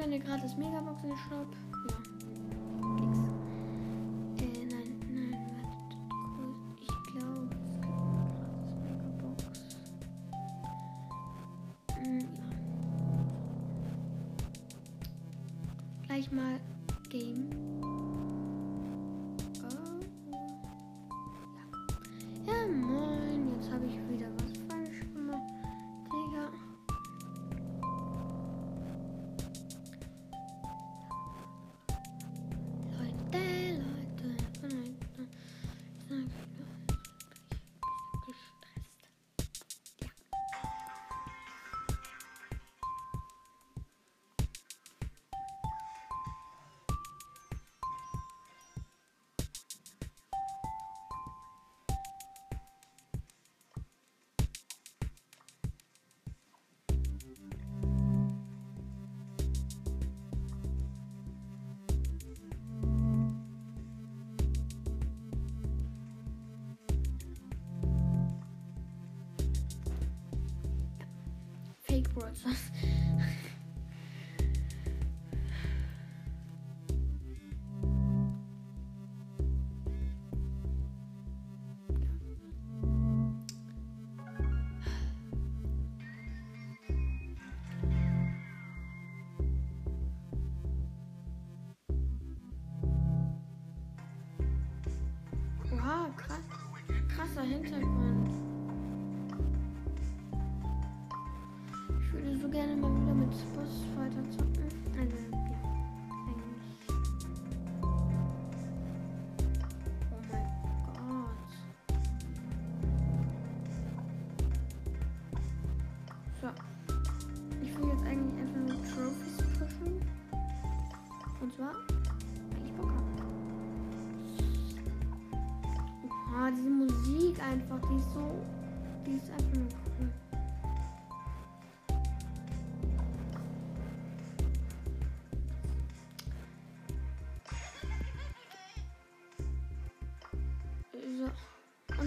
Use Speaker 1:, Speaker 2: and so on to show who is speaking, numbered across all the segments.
Speaker 1: Gab ja eine gratis Megabox im Shop. skateboards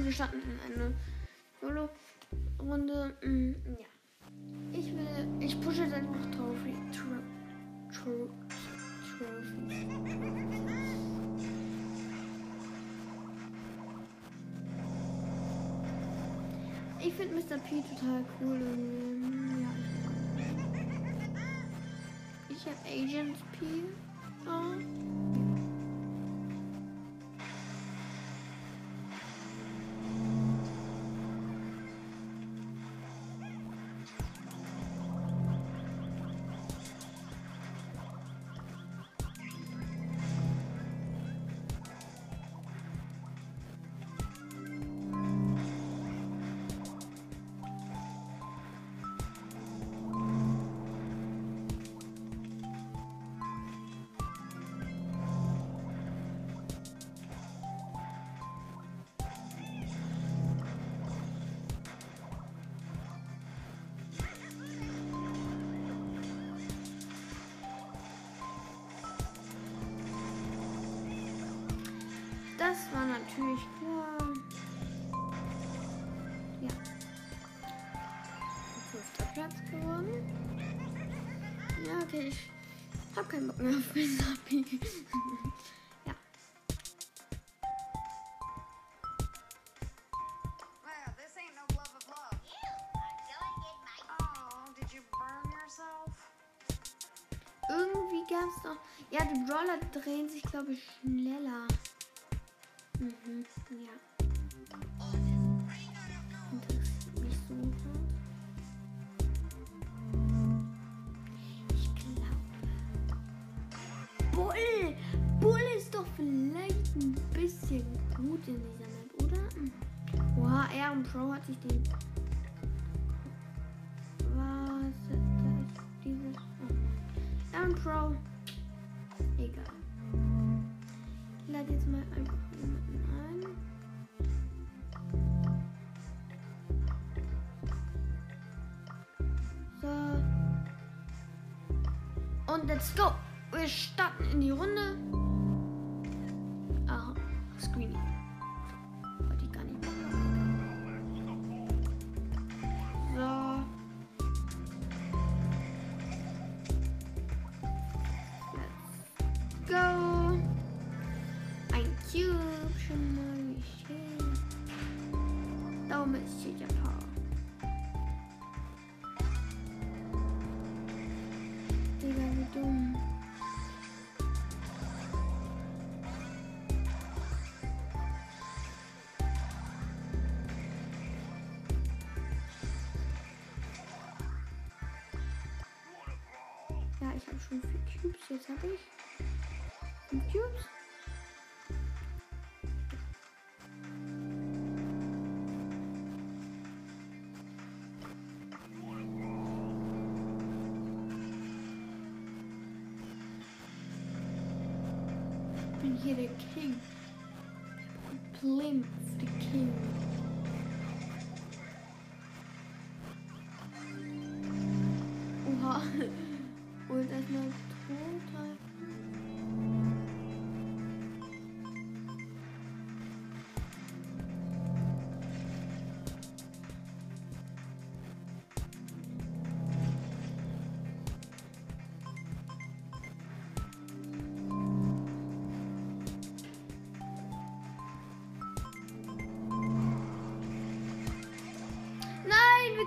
Speaker 1: Und wir starten in eine Solo-Runde. Mm, ja. Ich will. Ich pushe jetzt einfach Trophy. Tro. Ich finde Mr. P total cool. Ja, ich, ich habe Agent P. Oh. Natürlich klar. Ja. Fünfter Platz geworden. Ja, okay, ich hab keinen Bock mehr auf Mr. ja. Interessiert mich so. Ich glaube. Bull! Bull ist doch vielleicht ein bisschen gut in dieser Map, oder? Oha, Aaron Pro hat sich den. Was ist das? Dieses. Oh. Aaron Pro. Egal. Let's go. Wir starten in die Runde. Ich habe schon vier Cubes. Jetzt habe ich fünf Cubes.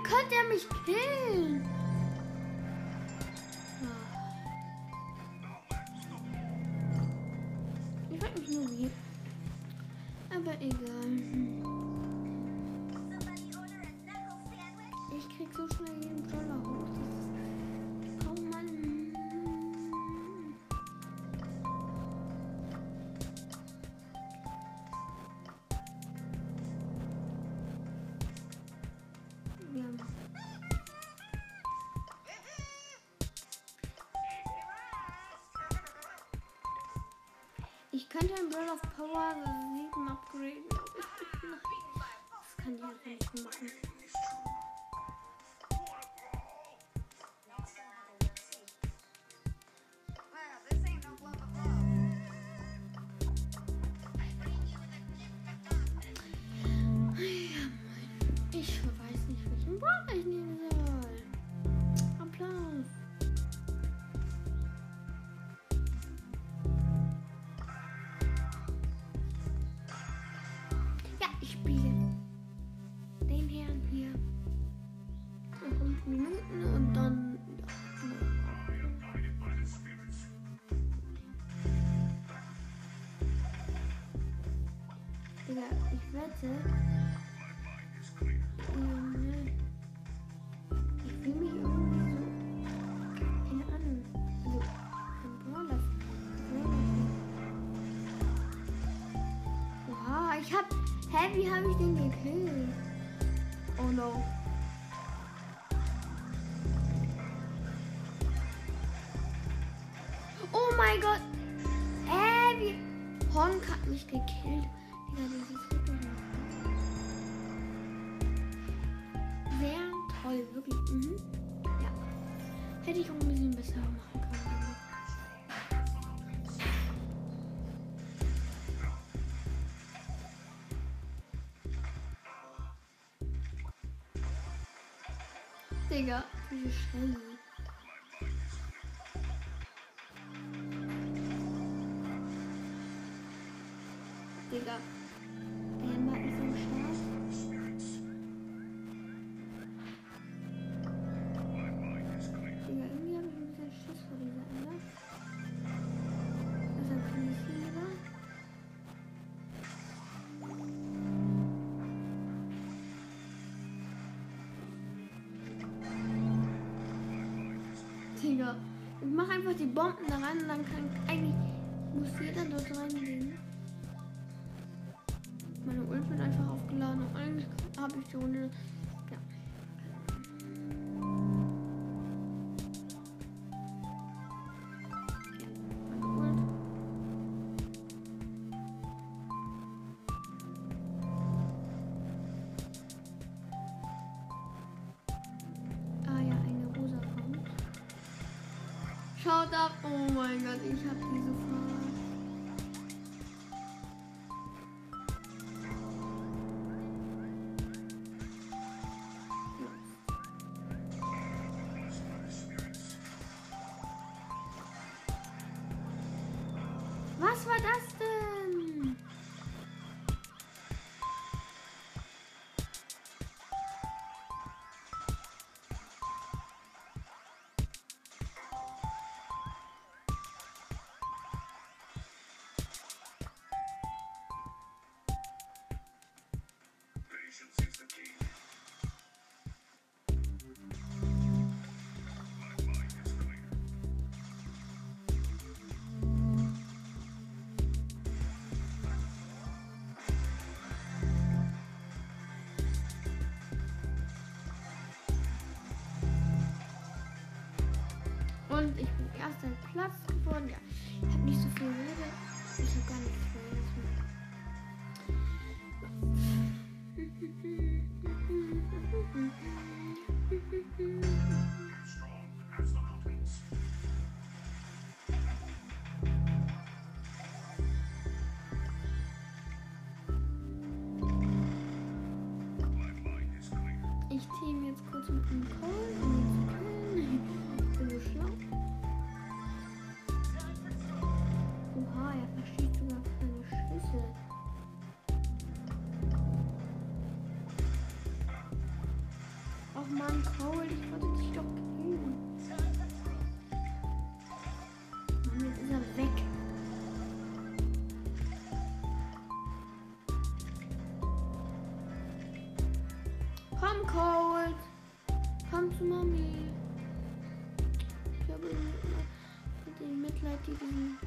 Speaker 1: Konnte er mich killen? Ich frag mich nur wie. Aber egal. Ich krieg so schnell jeden Dollar hoch. Ich könnte ein Brawl of Power 7 upgraden. aber Das kann ich einfach nicht machen. Ähm, Ich fühle mich irgendwie so. Keine Ahnung. Also, ein Brawler. Oha, ich hab. Hä, wie habe ich den gekillt? Oh no. Oh mein Gott. Hä, wie. Honk hat mich gekillt. Wirklich. Sehr toll, wirklich. Mhm. Ja. Hätte ich auch ein bisschen besser machen können. Digga, diese Shelly. Einfach die Bomben da rein und dann kann eigentlich muss jeder dort reingehen. Meine Ult wird einfach aufgeladen und eigentlich habe ich die Runde. Ah ja, eine rosa kommt. Schau haut ab. Oh mein Gott, ich hab die so Ich team jetzt kurz mit dem Cole, um. Ich bin so schlau. Oha, er versteht sogar keine Schlüssel. Och man, Cole, ich wollte dich doch zu Mami. Ich habe immer mit dem Mitleid, die diesen,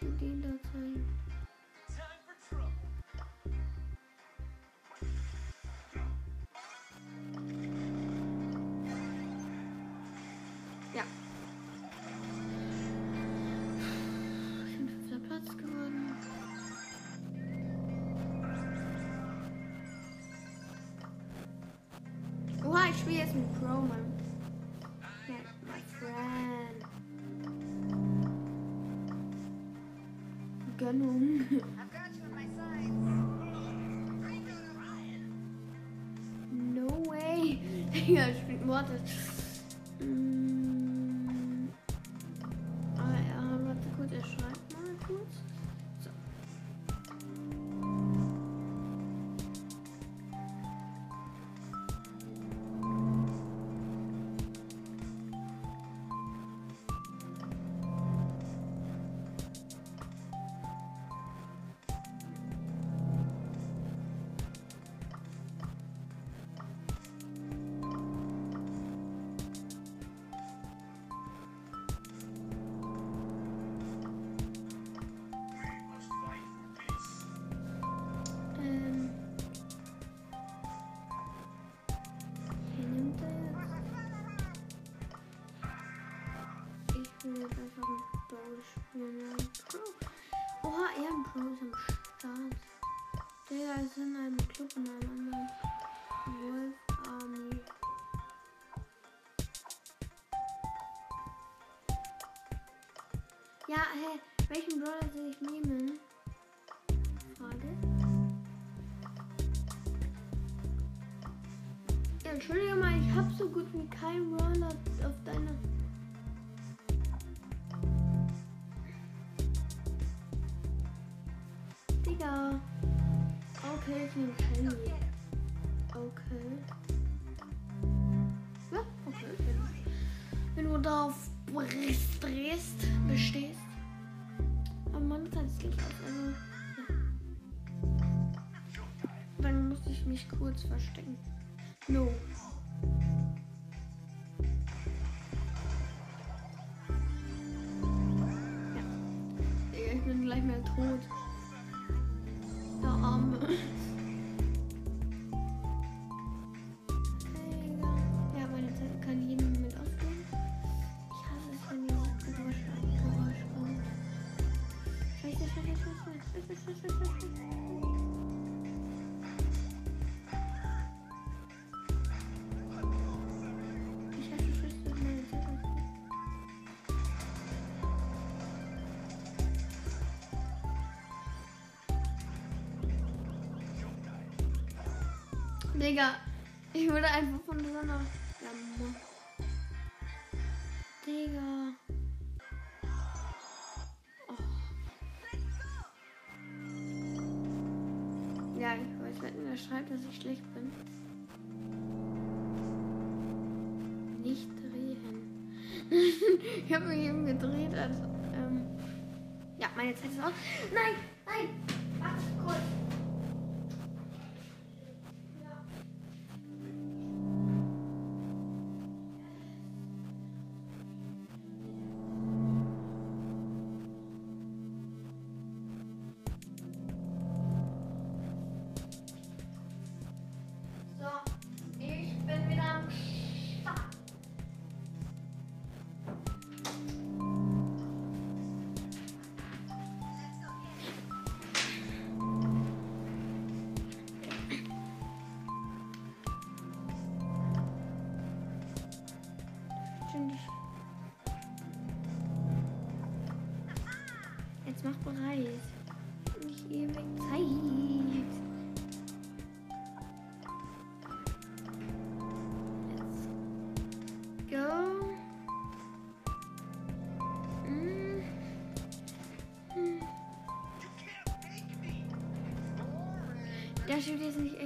Speaker 1: die den da Oha, ich spiele Will jetzt einfach ein Brawl spielen. Ein Pro. Oha, er ein Pro ist am Start. Digga ist in einem Club in einem anderen. Wolf Army. Ja, hä, welchen Brawler soll ich nehmen? Frage. Ja, entschuldige mal, ich hab so gut wie keinen Roller auf deiner. Ich nehme Shelly. Okay. Ja, okay. Wenn, wenn du darauf drehst, bestehst. Aber man kann es nicht aus. Also, ja. Dann muss ich mich kurz verstecken. No. ich habe mich eben gedreht, Also, Ähm ja, meine Zeit ist aus. Nein, nein! Julia ist nicht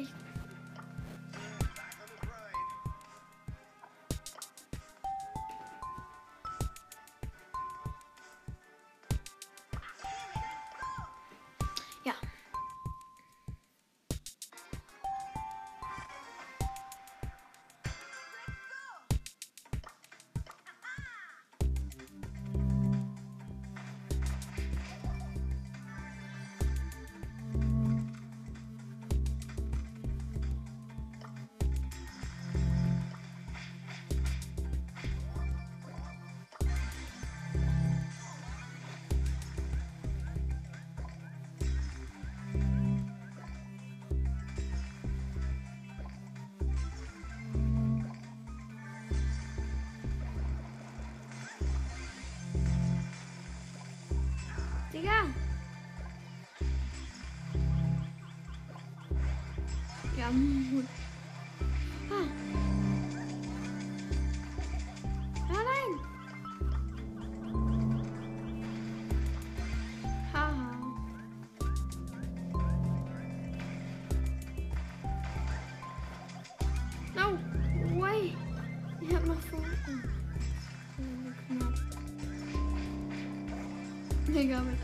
Speaker 2: Hang on.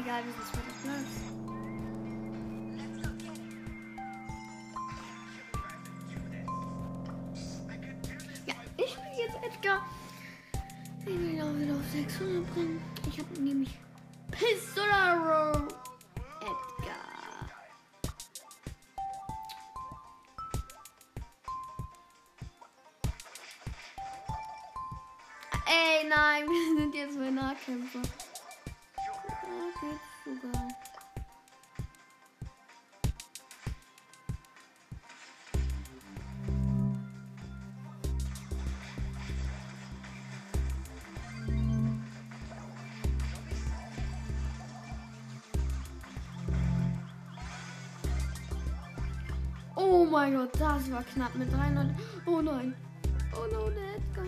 Speaker 1: egal, wie das ist bin jetzt Edgar. Ich will ihn auch wieder auf 600 bringen. Ich habe nämlich Pistolero Edgar. Ey, nein, wir sind jetzt bei Nahkämpfer. Mein Gott, das war knapp mit 300. Oh nein. Oh no, der Edgar.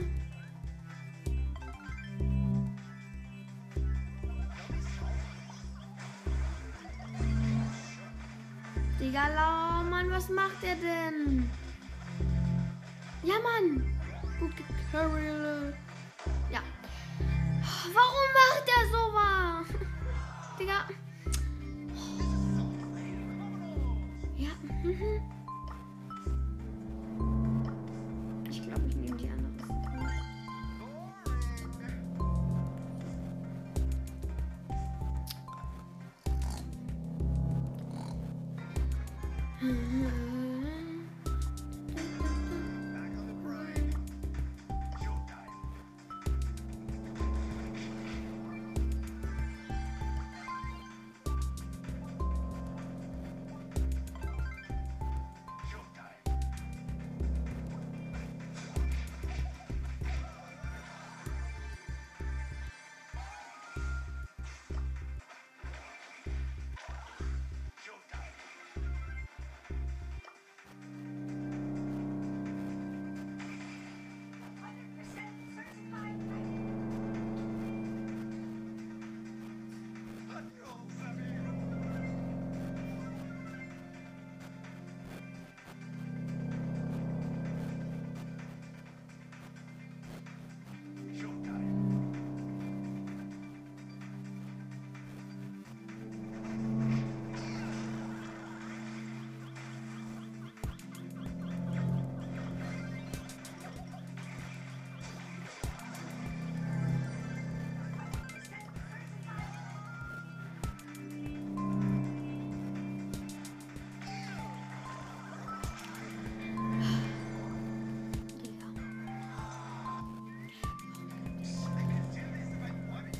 Speaker 1: Digga, lau, Mann, was macht er denn? Ja, Mann. Gut gecarried.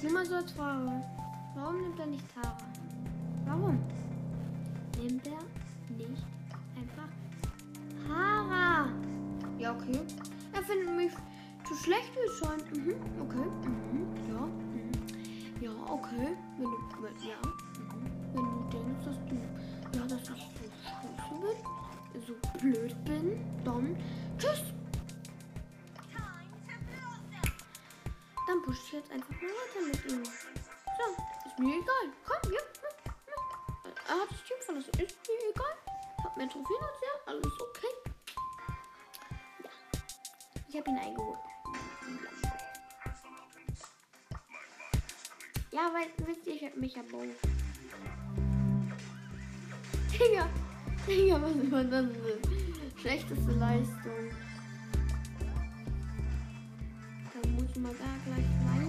Speaker 1: Nur mal so als. Warum nimmt er nicht Tara? Warum? Nimmt er nicht einfach Tara? Ja, okay. Er findet mich zu schlecht, wie scheint. Mhm, okay. Mhm, ja. Mhm. Ja, okay. Wenn du, ja. Einfach mal weiter mit ihm. So, ist mir egal. Komm, ja. Er hat das Team verlassen. Ist mir egal. Hab mehr Trophäen als er. Alles okay. Ja. Ich hab ihn eingeholt. Ja, weil, wisst ihr, ich hab mich ja Bow. Digga. Digga, was war das denn? Schlechteste Leistung. Da muss ich mal da gleich weinen.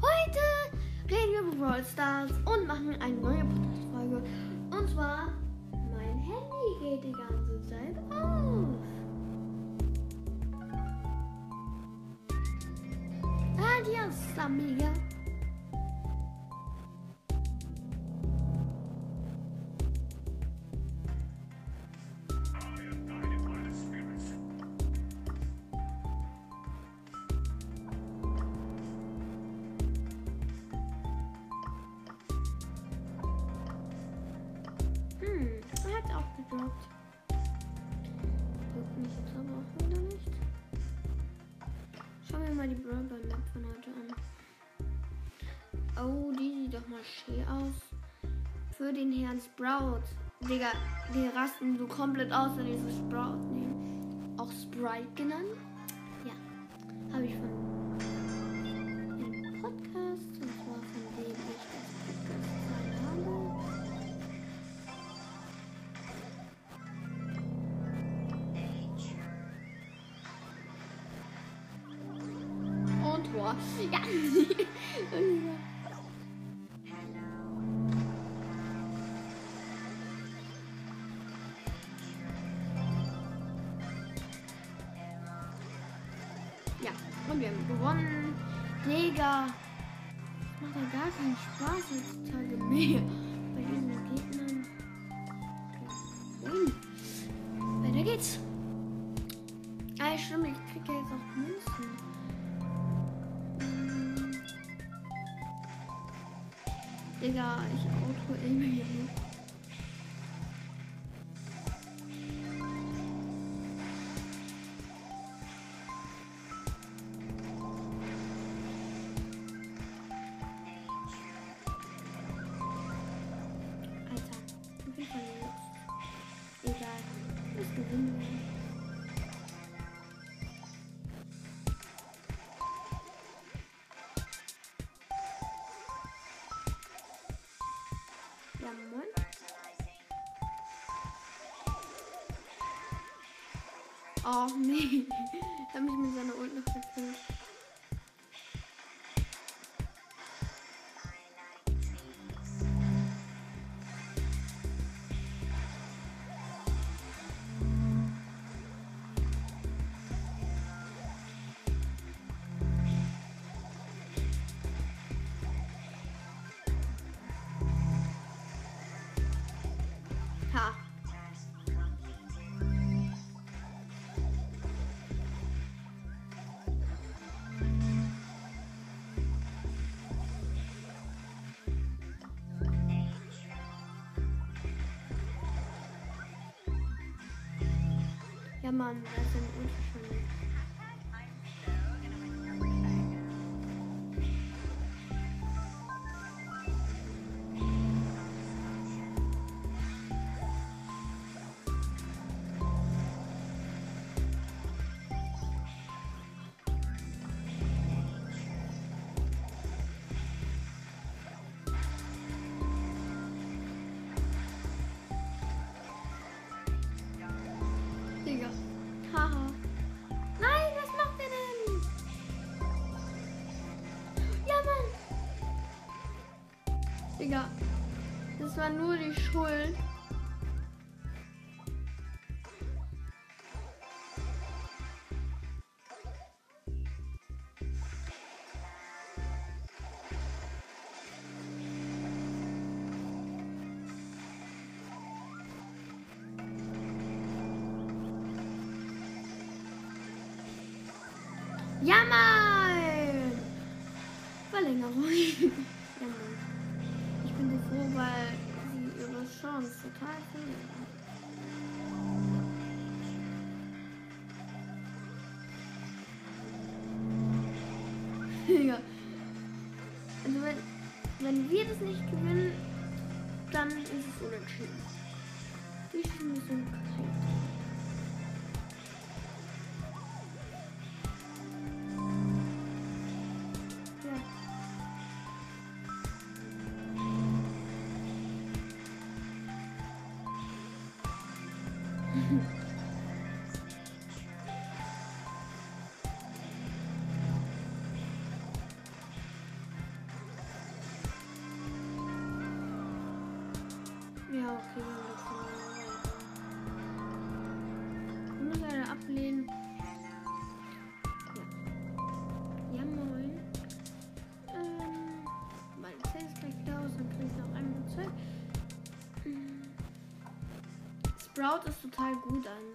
Speaker 1: Heute reden wir über Brawl Stars und machen eine neue Podcast-Folge. Und zwar, mein Handy geht die ganze Zeit aus. Adios, amiga. Mal die Brawl Map von heute an. Oh, die sieht doch mal schön aus. Für den Herrn Sprout. Digga, die rasten so komplett aus, wenn die so Sprout nehmen. Auch Sprite genannt. Ja, habe ich von Oh nee. Da habe ich mir seine Ult noch verfehlt. Um, on this Digga. Das war nur die Schuld ablehnen. Ja, moin. Ähm, mein Zelt ist gleich wieder aus, dann kriege ich noch ein Zeug. Hm. Sprout ist total gut an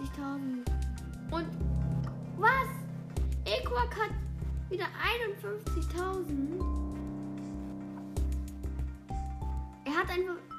Speaker 1: 52.000. Und was? Equak hat wieder 51.000. Er hat einfach.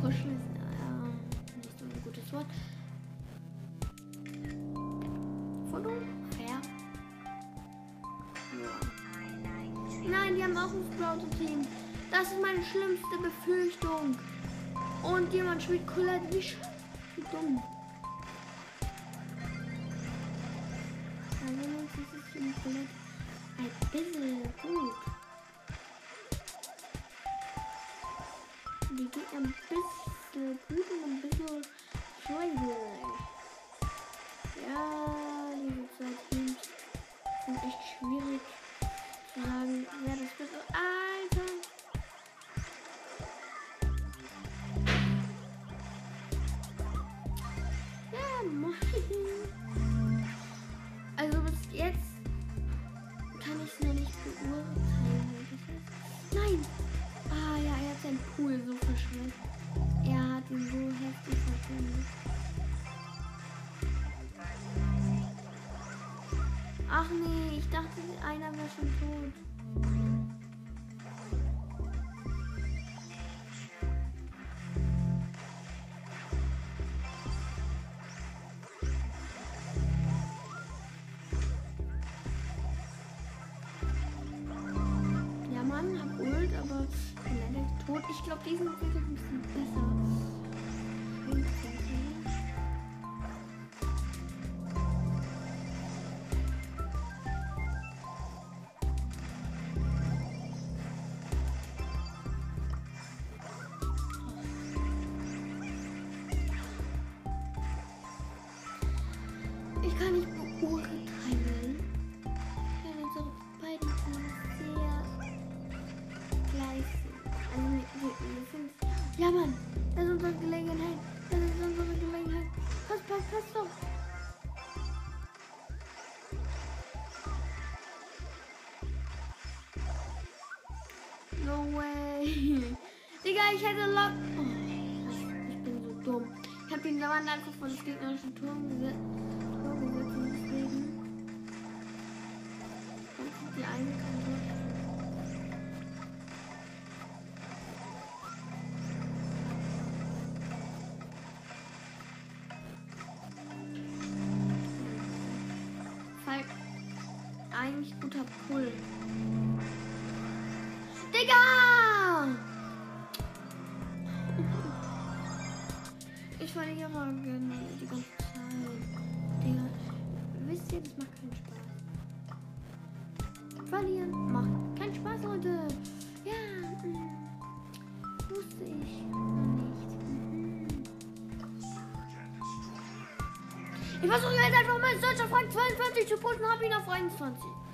Speaker 1: Pushen. Ist äh, nicht so ein gutes Wort. Foto? Fair. Ja. Nein, die haben auch ein Sprout-Team. Das ist meine schlimmste Befürchtung. Und jemand spielt Colette. Wie, wie dumm. Leider tot. Ich glaube, diesen wird ein bisschen besser. Ich hätte lock. Oh, ich bin so dumm. Ich habe den einfach von des gegnerischen Turm gesetzt. Deswegen. Die eine Kante. Eigentlich guter Pull. Digga! Leute. Ja, mm, wusste ich noch nicht. Mhm. Ich versuche jetzt einfach mal Search auf Rang 22 zu pushen, habe ihn auf 21. 21.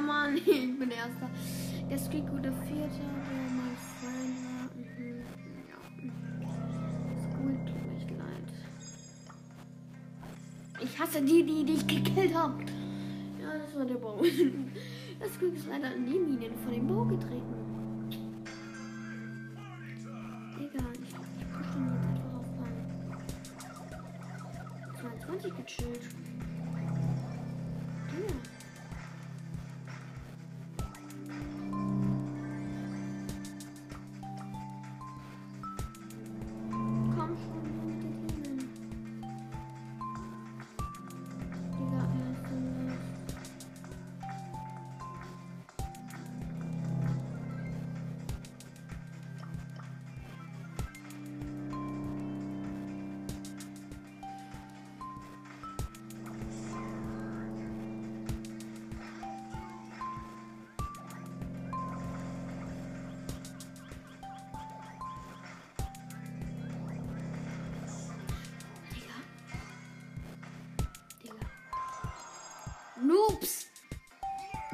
Speaker 1: Mann, ich bin Erster. Der Squeak der Vierter, der mein Freund war. Mhm. Ja. Squeak, tut mir leid. Ich hasse die, die dich gekillt haben. Ja, das war der Bau. Das Glück ist leider an die Minen von dem Bau getreten. Egal, ich, ich push den jetzt einfach auf Rang. 22 gechillt.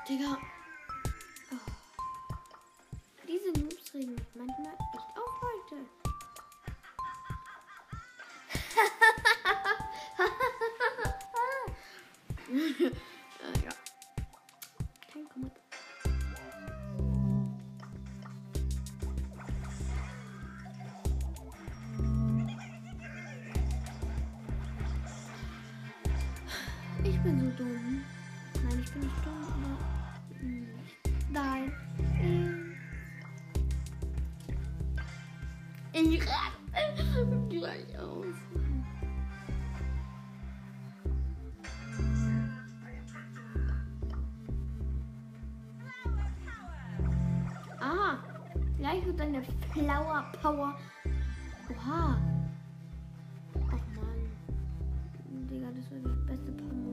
Speaker 1: Digga. Oh. Ich raste gleich aus. Ah, gleich wird eine Flower Power. Oha. Ach man. Digga, das war das beste Power.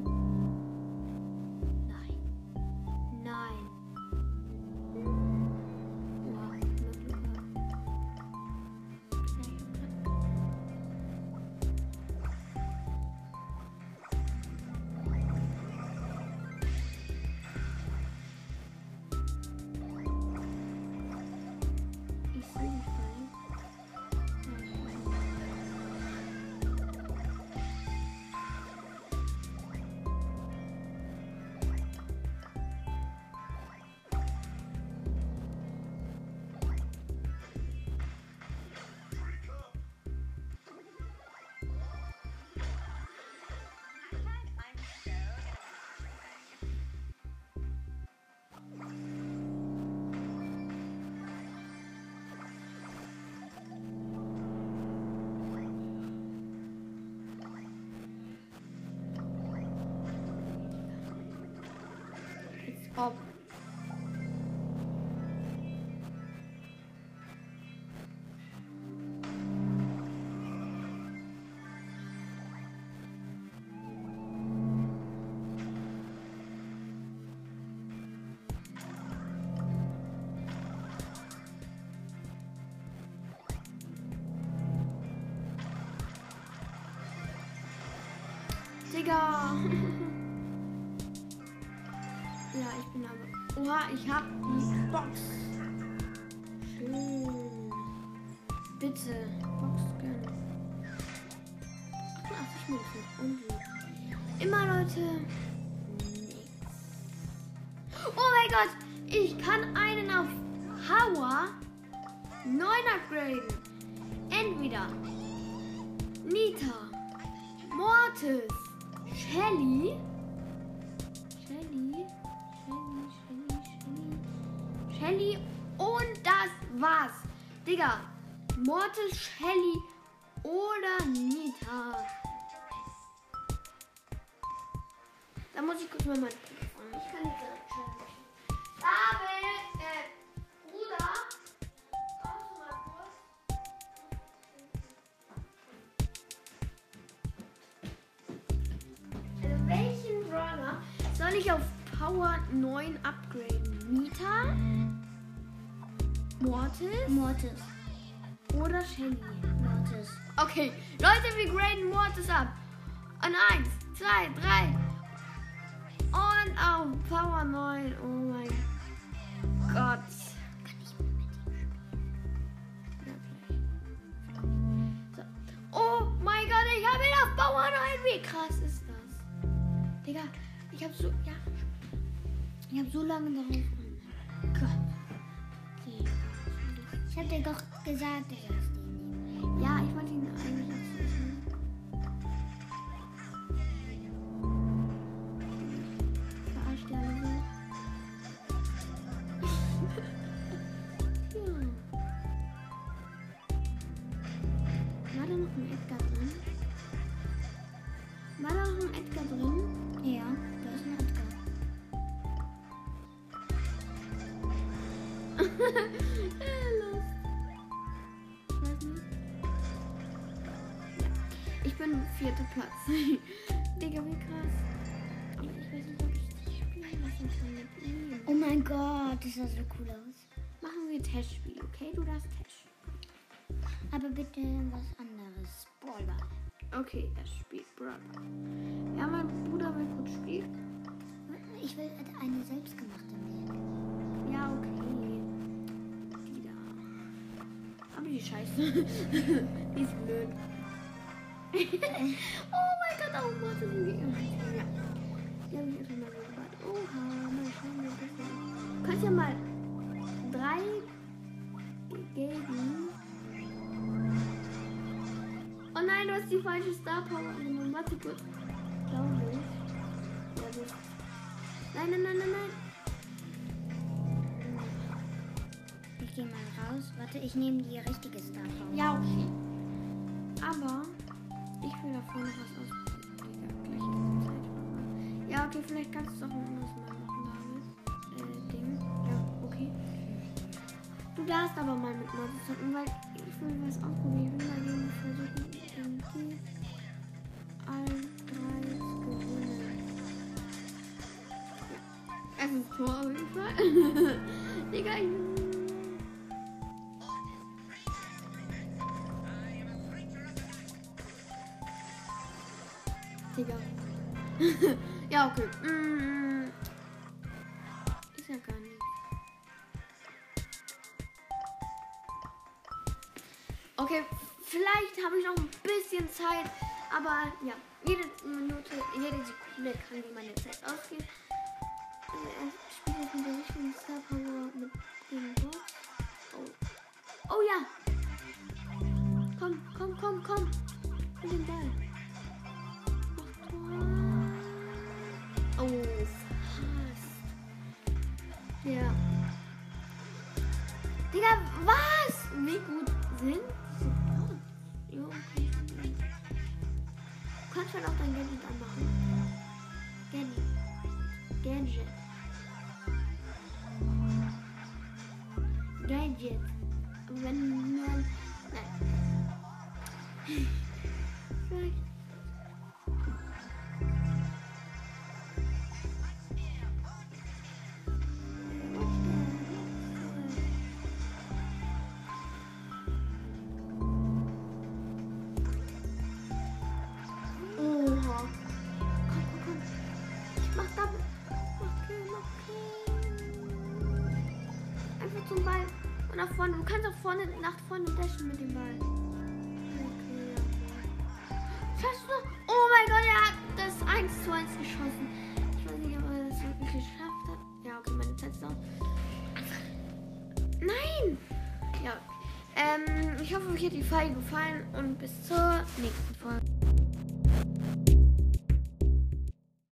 Speaker 1: Digga. Ja, ich bin aber. Oha, ich hab die Box. Schön. Bitte. Box gönnen. 88 Münzen. Und? Immer Leute. Oh mein Gott. Ich kann einen auf Hauer 9 upgraden. Entweder Nita, Mortis, Shelly. Shelly. Shelly, Shelly, Shelly. Shelly und das war's. Digga, Mortis, Shelly oder Nita. Da muss ich kurz mal mein Mortis
Speaker 3: Mortis.
Speaker 1: oder Shelly?
Speaker 3: Mortis.
Speaker 1: Okay, Leute, wir graden Mortis ab. Und eins, zwei, drei. Und auf Power 9. Oh mein Gott. Oh mein Gott, ich habe ihn auf Power 9. Wie krass ist das? Digga, ich habe so. Ja. Ich habe so lange darauf.
Speaker 3: Ich hab dir doch gesagt, du sollst ihn nehmen.
Speaker 1: Ja, ich wollte ihn
Speaker 3: bitte was anderes. Brawlball.
Speaker 1: Okay, er spielt Brother. Ja, mein Bruder will gut spielen.
Speaker 3: Ich will eine selbstgemachte wählen.
Speaker 1: Ja, okay. Die da. Aber die Scheiße. die ist blöd. oh mein Gott, oh Gott, das die. Ja. Die habe ich erstmal mal gebaut. Oha, mal schauen, wie das ist. Du kannst ja mal die falsche Star Power angenommen. Warte kurz. Glaube ich. Ja, gut. Nein, nein, nein, nein, nein.
Speaker 3: Ich gehe mal raus. Warte, ich nehme die richtige Star Power.
Speaker 1: Ja, okay. Aber ich will da vorne was ausprobieren. Ja, okay, vielleicht kannst du es auch ein anderes Mal machen, David. Äh, Ding. Ja, okay. Du darfst aber mal mit Mortis zocken, weil ich will was ausprobieren. Ich will mal versuchen, irgendwie allen drei zu gewinnen. Ja. Es ist Tor auf jeden Fall. Digga, ich Digga. ja, okay. Mm. Star mit dem Boss. Oh. oh ja! Komm, komm, komm, komm! Gadget. Wenn nach vorne. Du kannst auch vorne, nach vorne dashen mit dem Ball. Okay, du? Oh mein Gott, er hat das 1 zu 1 geschossen. Ich weiß nicht, ob er das wirklich geschafft hat. Ja, okay, meine Zeit ist aus. Nein! Ja. Ähm, ich hoffe, euch hat die Folge gefallen und bis zur nächsten Folge.